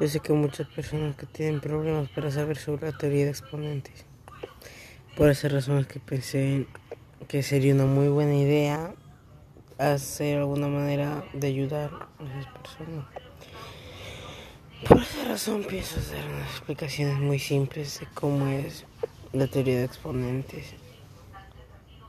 Yo sé que muchas personas que tienen problemas para saber sobre la teoría de exponentes. Por esa razón es que pensé que sería una muy buena idea hacer alguna manera de ayudar a esas personas. Por esa razón pienso hacer unas explicaciones muy simples de cómo es la teoría de exponentes.